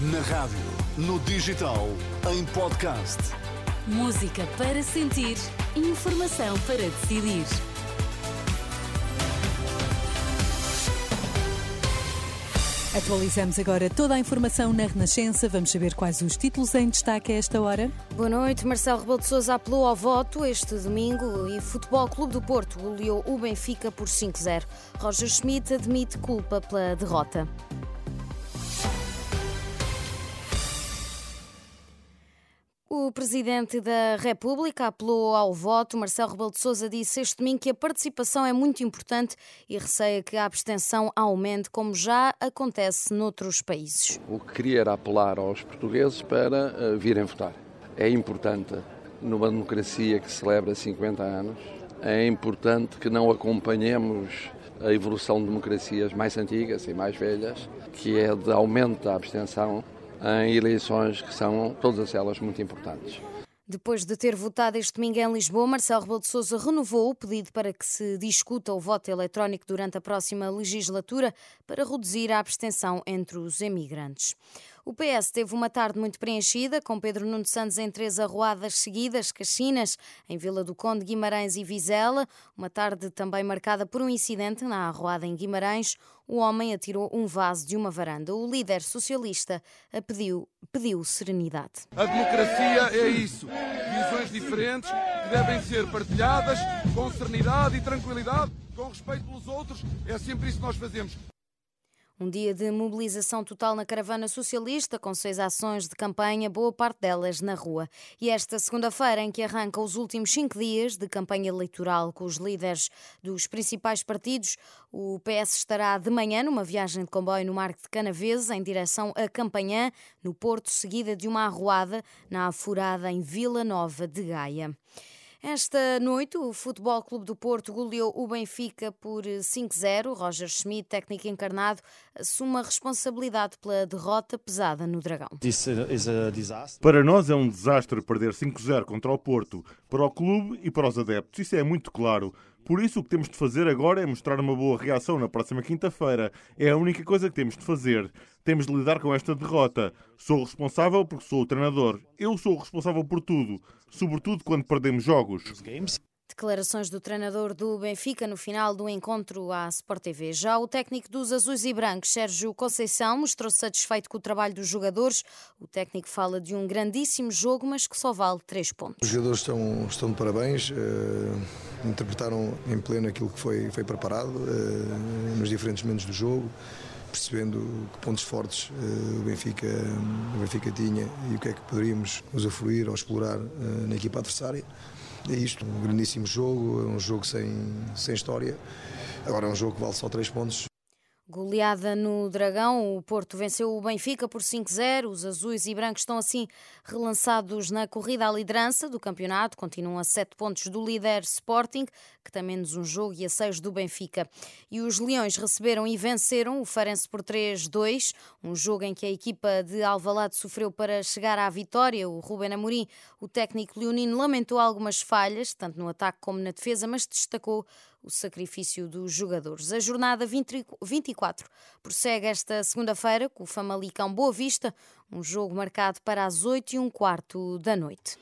Na rádio, no digital, em podcast. Música para sentir, informação para decidir. Atualizamos agora toda a informação na Renascença. Vamos saber quais os títulos em destaque a esta hora. Boa noite. Marcelo Rebelo de Sousa apelou ao voto este domingo e Futebol Clube do Porto goleou o Benfica por 5-0. Roger Schmidt admite culpa pela derrota. O Presidente da República apelou ao voto. Marcelo Rebelo de Sousa disse este domingo que a participação é muito importante e receia que a abstenção aumente, como já acontece noutros países. O que queria era apelar aos portugueses para uh, virem votar. É importante, numa democracia que celebra 50 anos, é importante que não acompanhemos a evolução de democracias mais antigas e mais velhas, que é de aumento da abstenção em eleições que são todas elas muito importantes. Depois de ter votado este domingo em Lisboa, Marcelo Rebelo de Sousa renovou o pedido para que se discuta o voto eletrónico durante a próxima legislatura para reduzir a abstenção entre os emigrantes. O PS teve uma tarde muito preenchida, com Pedro Nuno Santos em três arruadas seguidas, Caxinas, em Vila do Conde, Guimarães e Vizela. Uma tarde também marcada por um incidente na arruada em Guimarães. O homem atirou um vaso de uma varanda. O líder socialista pediu, pediu serenidade. A democracia é isso. Visões diferentes que devem ser partilhadas com serenidade e tranquilidade, com respeito pelos outros. É sempre isso que nós fazemos. Um dia de mobilização total na caravana socialista, com seis ações de campanha, boa parte delas na rua. E esta segunda-feira, em que arranca os últimos cinco dias de campanha eleitoral com os líderes dos principais partidos, o PS estará de manhã numa viagem de comboio no Marco de Canaveses, em direção a Campanhã, no Porto, seguida de uma arruada na Afurada, em Vila Nova de Gaia. Esta noite, o Futebol Clube do Porto goleou o Benfica por 5-0. Roger Schmidt, técnico encarnado, assume a responsabilidade pela derrota pesada no Dragão. Para nós é um desastre perder 5-0 contra o Porto, para o clube e para os adeptos. Isso é muito claro. Por isso, o que temos de fazer agora é mostrar uma boa reação na próxima quinta-feira. É a única coisa que temos de fazer. Temos de lidar com esta derrota. Sou responsável porque sou o treinador. Eu sou o responsável por tudo, sobretudo quando perdemos jogos. Declarações do treinador do Benfica no final do encontro à Sport TV. Já o técnico dos Azuis e Brancos, Sérgio Conceição, mostrou-se satisfeito com o trabalho dos jogadores. O técnico fala de um grandíssimo jogo, mas que só vale três pontos. Os jogadores estão, estão de parabéns, uh, interpretaram em pleno aquilo que foi, foi preparado uh, nos diferentes momentos do jogo percebendo que pontos fortes uh, o, Benfica, o Benfica tinha e o que é que poderíamos usufruir ou explorar uh, na equipa adversária. É isto, um grandíssimo jogo, um jogo sem, sem história. Agora é um jogo que vale só 3 pontos. Goleada no Dragão, o Porto venceu o Benfica por 5-0. Os azuis e brancos estão assim relançados na corrida à liderança do campeonato. Continuam a 7 pontos do líder Sporting, que tem menos um jogo, e a 6 do Benfica. E os Leões receberam e venceram o Farense por 3-2, um jogo em que a equipa de Alvalade sofreu para chegar à vitória. O Ruben Amorim, o técnico leonino, lamentou algumas falhas, tanto no ataque como na defesa, mas destacou o sacrifício dos jogadores. A jornada 20, 24 prossegue esta segunda-feira com o Famalicão Boa Vista, um jogo marcado para as 8 e um quarto da noite.